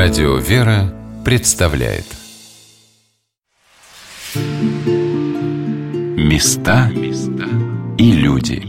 Радио «Вера» представляет Места и люди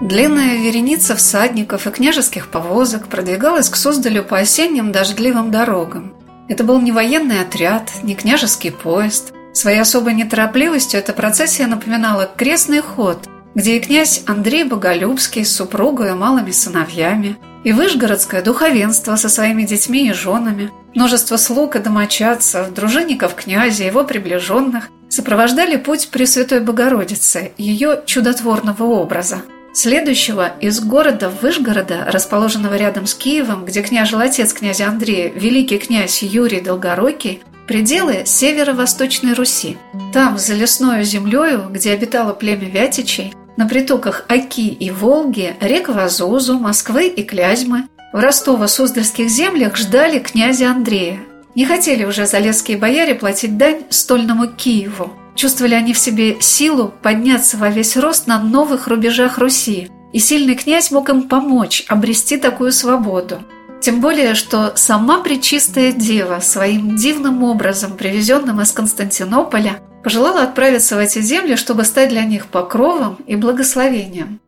Длинная вереница всадников и княжеских повозок продвигалась к Суздалю по осенним дождливым дорогам. Это был не военный отряд, не княжеский поезд – Своей особой неторопливостью эта процессия напоминала крестный ход, где и князь Андрей Боголюбский с супругой и малыми сыновьями, и вышгородское духовенство со своими детьми и женами, множество слуг и домочадцев, дружинников князя, его приближенных, сопровождали путь Пресвятой Богородицы, ее чудотворного образа. Следующего из города Вышгорода, расположенного рядом с Киевом, где княжил отец князя Андрея, великий князь Юрий Долгорукий, пределы северо-восточной Руси. Там, за лесною землею, где обитало племя Вятичей, на притоках Оки и Волги, рек Вазузу, Москвы и Клязьмы, в Ростово-Суздальских землях ждали князя Андрея. Не хотели уже залесские бояре платить дань стольному Киеву. Чувствовали они в себе силу подняться во весь рост на новых рубежах Руси, и сильный князь мог им помочь обрести такую свободу. Тем более, что сама Пречистая Дева своим дивным образом, привезенным из Константинополя, пожелала отправиться в эти земли, чтобы стать для них покровом и благословением.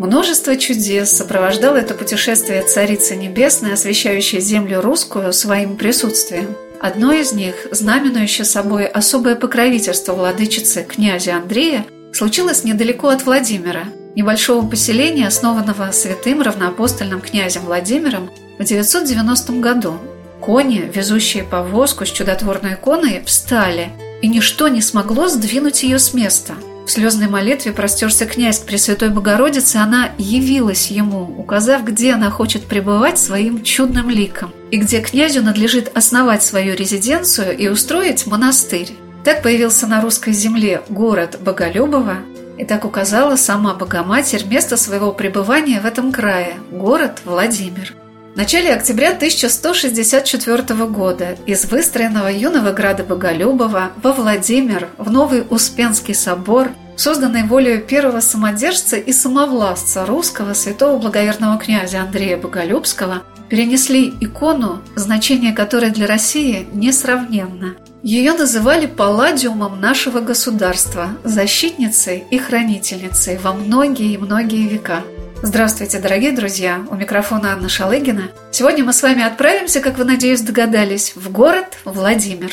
Множество чудес сопровождало это путешествие Царицы Небесной, освещающей землю русскую своим присутствием. Одно из них, знаменующее собой особое покровительство владычицы князя Андрея, случилось недалеко от Владимира – небольшого поселения, основанного святым равноапостольным князем Владимиром в 990 году. Кони, везущие повозку с чудотворной иконой, встали, и ничто не смогло сдвинуть ее с места. В слезной молитве простерся князь к Пресвятой Богородице, она явилась ему, указав, где она хочет пребывать своим чудным ликом, и где князю надлежит основать свою резиденцию и устроить монастырь. Так появился на русской земле город Боголюбово, и так указала сама Богоматерь место своего пребывания в этом крае – город Владимир. В начале октября 1164 года из выстроенного юного града Боголюбова во Владимир, в Новый Успенский собор, созданный волею первого самодержца и самовластца русского святого благоверного князя Андрея Боголюбского, перенесли икону, значение которой для России несравненно – ее называли палладиумом нашего государства, защитницей и хранительницей во многие и многие века. Здравствуйте, дорогие друзья! У микрофона Анна Шалыгина. Сегодня мы с вами отправимся, как вы, надеюсь, догадались, в город Владимир.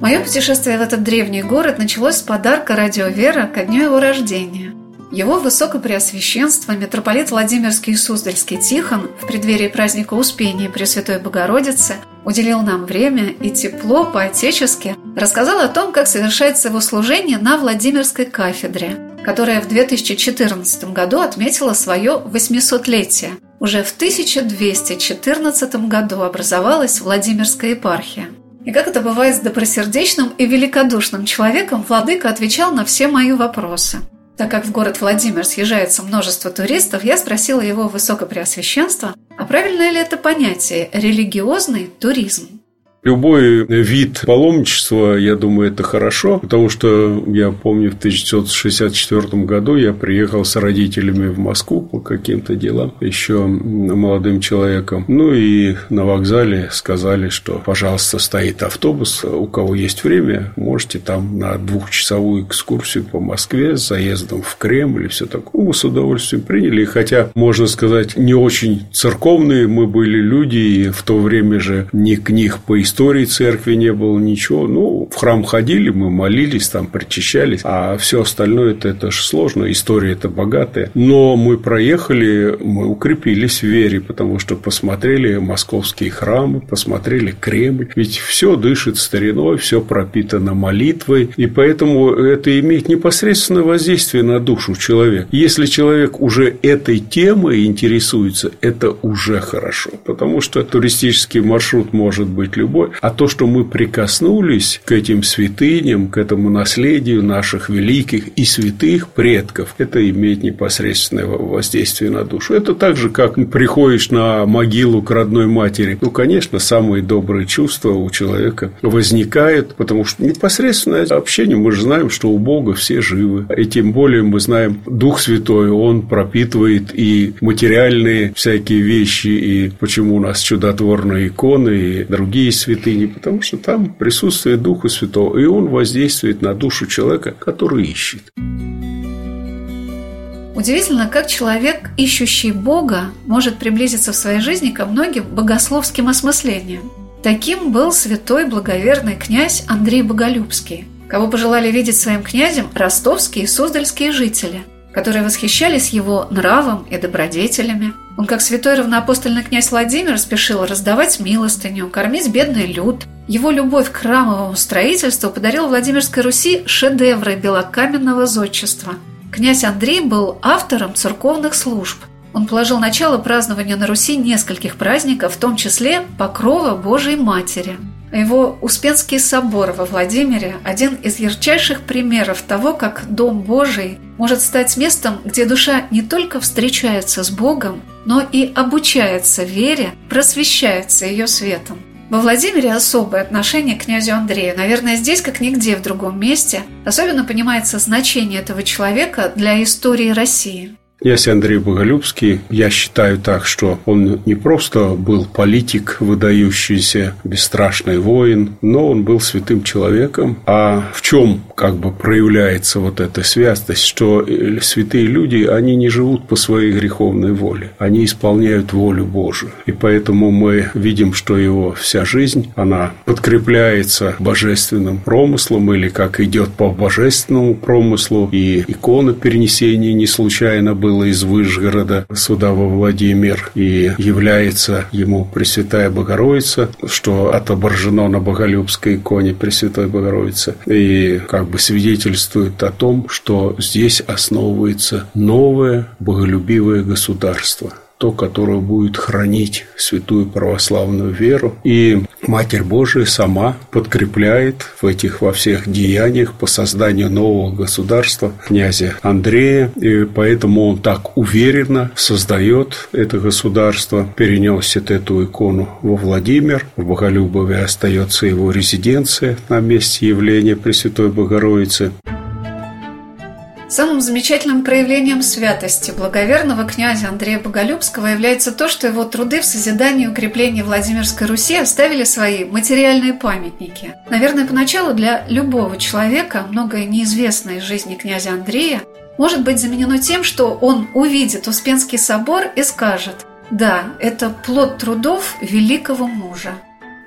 Мое путешествие в этот древний город началось с подарка радио «Вера» ко дню его рождения. Его Высокопреосвященство митрополит Владимирский и Суздальский Тихон в преддверии праздника Успения Пресвятой Богородицы уделил нам время и тепло по-отечески рассказал о том, как совершается его служение на Владимирской кафедре, которая в 2014 году отметила свое 800-летие. Уже в 1214 году образовалась Владимирская епархия. И как это бывает с добросердечным и великодушным человеком, владыка отвечал на все мои вопросы – так как в город Владимир съезжается множество туристов, я спросила его высокопреосвященство, а правильно ли это понятие «религиозный туризм»? Любой вид паломничества, я думаю, это хорошо, потому что я помню, в 1964 году я приехал с родителями в Москву по каким-то делам, еще молодым человеком. Ну и на вокзале сказали, что, пожалуйста, стоит автобус, у кого есть время, можете там на двухчасовую экскурсию по Москве с заездом в Кремль и все такое. Мы с удовольствием приняли, хотя, можно сказать, не очень церковные мы были люди, и в то время же ни книг по истории церкви не было ничего. Ну, в храм ходили, мы молились, там причащались, а все остальное это, это же сложно, история это богатая. Но мы проехали, мы укрепились в вере, потому что посмотрели московские храмы, посмотрели Кремль. Ведь все дышит стариной, все пропитано молитвой, и поэтому это имеет непосредственное воздействие на душу человека. Если человек уже этой темой интересуется, это уже хорошо, потому что туристический маршрут может быть любой, А то, что мы прикоснулись к этим святыням, к этому наследию наших великих и святых предков, это имеет непосредственное воздействие на душу. Это так же, как приходишь на могилу к родной матери. Ну, конечно, самые добрые чувства у человека возникают, потому что непосредственное общение, мы же знаем, что у Бога все живы. И тем более мы знаем, Дух Святой, Он пропитывает и материальные всякие вещи, и почему у нас чудотворные иконы и другие святыни, потому что там присутствие Духа Святого, и Он воздействует на душу человека, который ищет. Удивительно, как человек, ищущий Бога, может приблизиться в своей жизни ко многим богословским осмыслениям. Таким был святой благоверный князь Андрей Боголюбский, кого пожелали видеть своим князем ростовские и суздальские жители, которые восхищались его нравом и добродетелями. Он, как святой равноапостольный князь Владимир, спешил раздавать милостыню, кормить бедный люд. Его любовь к храмовому строительству подарил Владимирской Руси шедевры белокаменного зодчества – Князь Андрей был автором церковных служб. Он положил начало празднованию на Руси нескольких праздников, в том числе Покрова Божией Матери. Его Успенский собор во Владимире – один из ярчайших примеров того, как Дом Божий может стать местом, где душа не только встречается с Богом, но и обучается вере, просвещается ее светом. Во Владимире особое отношение к князю Андрею. Наверное, здесь, как нигде в другом месте, особенно понимается значение этого человека для истории России. Князь Андрей Боголюбский, я считаю так, что он не просто был политик, выдающийся, бесстрашный воин, но он был святым человеком. А в чем как бы проявляется вот эта святость, что святые люди, они не живут по своей греховной воле, они исполняют волю Божию. И поэтому мы видим, что его вся жизнь, она подкрепляется божественным промыслом или как идет по божественному промыслу, и икона перенесения не случайно была было из Выжгорода сюда во Владимир и является ему Пресвятая Богородица, что отображено на Боголюбской иконе Пресвятой Богородицы и как бы свидетельствует о том, что здесь основывается новое боголюбивое государство – то, которое будет хранить святую православную веру. И Матерь Божия сама подкрепляет в этих во всех деяниях по созданию нового государства князя Андрея. И поэтому он так уверенно создает это государство, переносит эту икону во Владимир. В Боголюбове остается его резиденция на месте явления Пресвятой Богородицы. Самым замечательным проявлением святости благоверного князя Андрея Боголюбского является то, что его труды в созидании и укреплении Владимирской Руси оставили свои материальные памятники. Наверное, поначалу для любого человека многое неизвестное из жизни князя Андрея может быть заменено тем, что он увидит Успенский собор и скажет «Да, это плод трудов великого мужа».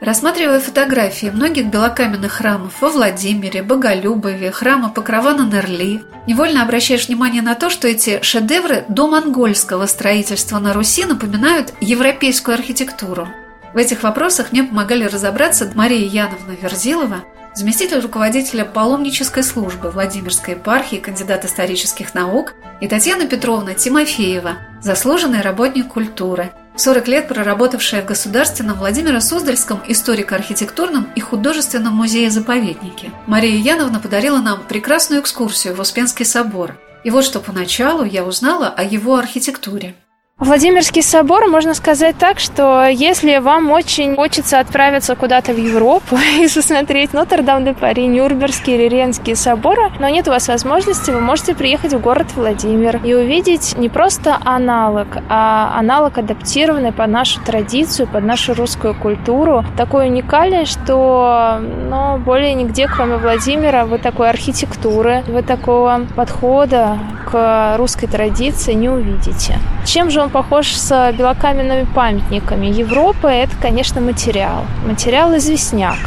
Рассматривая фотографии многих белокаменных храмов во Владимире, Боголюбове, храма Покрова на Нерли, невольно обращаешь внимание на то, что эти шедевры домонгольского строительства на Руси напоминают европейскую архитектуру. В этих вопросах мне помогали разобраться Мария Яновна Верзилова, заместитель руководителя паломнической службы Владимирской епархии, кандидат исторических наук, и Татьяна Петровна Тимофеева, заслуженный работник культуры – 40 лет проработавшая в Государственном Владимиро-Суздальском историко-архитектурном и художественном музее-заповеднике. Мария Яновна подарила нам прекрасную экскурсию в Успенский собор. И вот что поначалу я узнала о его архитектуре. Владимирский собор, можно сказать так, что если вам очень хочется отправиться куда-то в Европу и посмотреть Нотр-Дам-де-Пари, Нюрнбергский или Ренские соборы, но нет у вас возможности, вы можете приехать в город Владимир и увидеть не просто аналог, а аналог адаптированный под нашу традицию, под нашу русскую культуру. Такой уникальный, что ну, более нигде, кроме Владимира, вы такой архитектуры, вы такого подхода к русской традиции не увидите. Чем же он похож с белокаменными памятниками. Европа – это, конечно, материал. Материал известняк.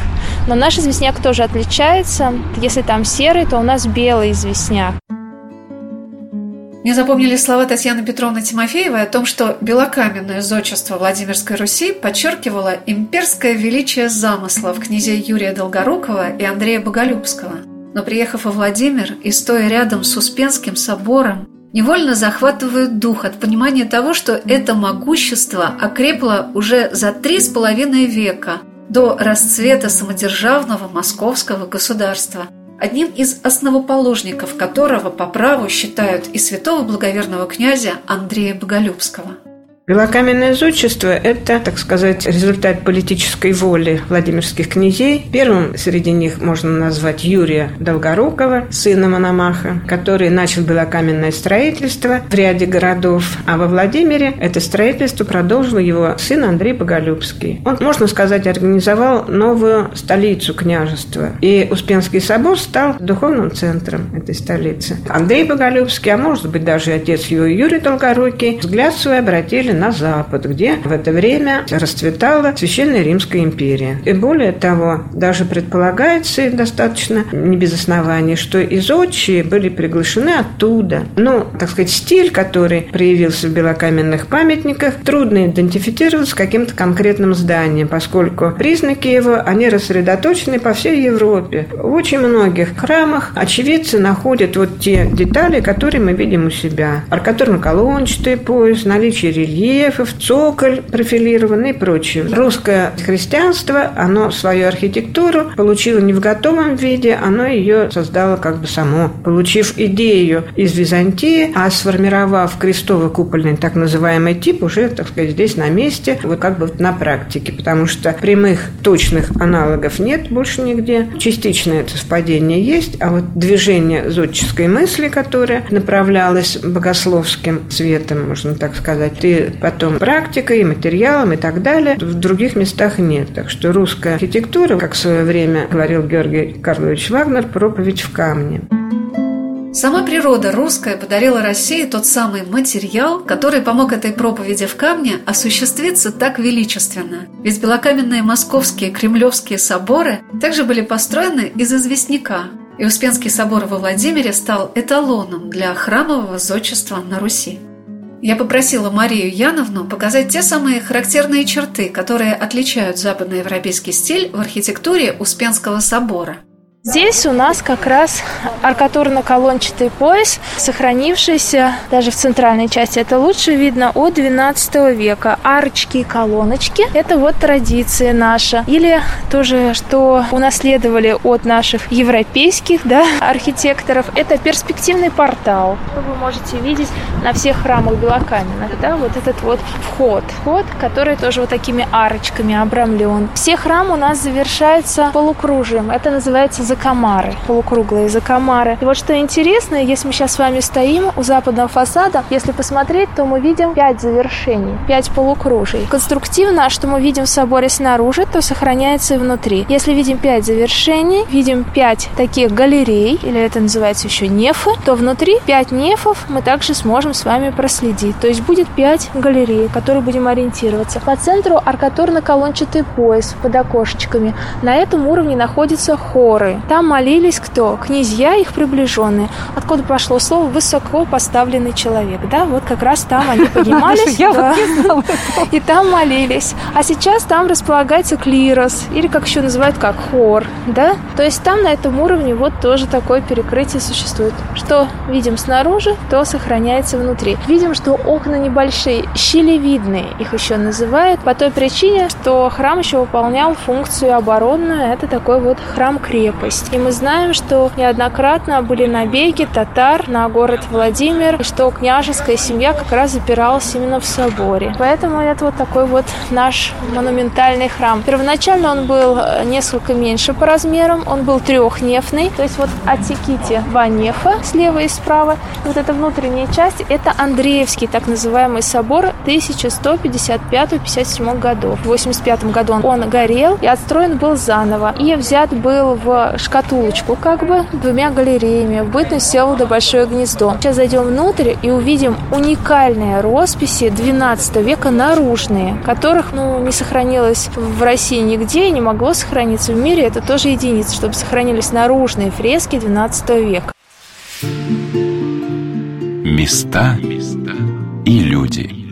Но наш известняк тоже отличается. Если там серый, то у нас белый известняк. Мне запомнили слова Татьяны Петровны Тимофеевой о том, что белокаменное зодчество Владимирской Руси подчеркивало имперское величие замыслов князей Юрия Долгорукова и Андрея Боголюбского. Но приехав во Владимир и стоя рядом с Успенским собором, невольно захватывают дух от понимания того, что это могущество окрепло уже за три с половиной века до расцвета самодержавного московского государства, одним из основоположников которого по праву считают и святого благоверного князя Андрея Боголюбского – Белокаменное зодчество – это, так сказать, результат политической воли Владимирских князей. Первым среди них можно назвать Юрия Долгорукова, сына Мономаха, который начал белокаменное строительство в ряде городов, а во Владимире это строительство продолжил его сын Андрей Боголюбский. Он, можно сказать, организовал новую столицу княжества, и Успенский собор стал духовным центром этой столицы. Андрей Боголюбский, а может быть даже отец его Юрий Долгорукий, взгляд свой обратили на Запад, где в это время расцветала Священная Римская империя. И более того, даже предполагается достаточно не без оснований, что изотчие были приглашены оттуда. Но, так сказать, стиль, который проявился в белокаменных памятниках, трудно идентифицировать с каким-то конкретным зданием, поскольку признаки его, они рассредоточены по всей Европе. В очень многих храмах очевидцы находят вот те детали, которые мы видим у себя. Аркатурно-колончатый пояс, наличие рельефа, рельефов, цоколь профилированный и прочее. Русское христианство, оно свою архитектуру получило не в готовом виде, оно ее создало как бы само, получив идею из Византии, а сформировав крестово-купольный так называемый тип уже, так сказать, здесь на месте, вот как бы на практике, потому что прямых точных аналогов нет больше нигде. Частичное это совпадение есть, а вот движение зодческой мысли, которое направлялось богословским светом, можно так сказать, и потом практикой, материалом и так далее. В других местах нет. Так что русская архитектура, как в свое время говорил Георгий Карлович Вагнер, проповедь в камне. Сама природа русская подарила России тот самый материал, который помог этой проповеди в камне осуществиться так величественно. Ведь белокаменные московские кремлевские соборы также были построены из известняка, и Успенский собор во Владимире стал эталоном для храмового зодчества на Руси. Я попросила Марию Яновну показать те самые характерные черты, которые отличают западноевропейский стиль в архитектуре Успенского собора – Здесь у нас как раз аркатурно-колончатый пояс, сохранившийся даже в центральной части. Это лучше видно от 12 века. Арочки и колоночки – это вот традиция наша. Или тоже, что унаследовали от наших европейских да, архитекторов, это перспективный портал. Вы можете видеть на всех храмах белокаменных, да, вот этот вот вход. Вход, который тоже вот такими арочками обрамлен. Все храмы у нас завершаются полукружием. Это называется закомары, полукруглые закомары. И вот что интересно, если мы сейчас с вами стоим у западного фасада, если посмотреть, то мы видим пять завершений, пять полукружий. Конструктивно, что мы видим в соборе снаружи, то сохраняется и внутри. Если видим пять завершений, видим пять таких галерей, или это называется еще нефы, то внутри пять нефов мы также сможем с вами проследить. То есть будет пять галерей, которые будем ориентироваться. По центру аркатурно-колончатый пояс под окошечками. На этом уровне находятся хоры. Там молились кто? Князья, их приближенные. Откуда пошло слово «высоко поставленный человек». Да, вот как раз там они поднимались. И там молились. А сейчас там располагается клирос, или как еще называют, как хор. Да? То есть там на этом уровне вот тоже такое перекрытие существует. Что видим снаружи, то сохраняется внутри. Видим, что окна небольшие, щелевидные, их еще называют, по той причине, что храм еще выполнял функцию оборонную. Это такой вот храм-крепость есть. И мы знаем, что неоднократно были набеги татар на город Владимир, и что княжеская семья как раз запиралась именно в соборе. Поэтому это вот такой вот наш монументальный храм. Первоначально он был э, несколько меньше по размерам, он был трехнефный, то есть вот отсеките два нефа слева и справа. Вот эта внутренняя часть – это Андреевский так называемый собор 1155-57 годов. В 85 году он горел и отстроен был заново. И взят был в шкатулочку как бы двумя галереями в бытность Всеволода Большое Гнездо. Сейчас зайдем внутрь и увидим уникальные росписи 12 века наружные, которых ну, не сохранилось в России нигде и не могло сохраниться в мире. Это тоже единица, чтобы сохранились наружные фрески 12 века. Места и люди.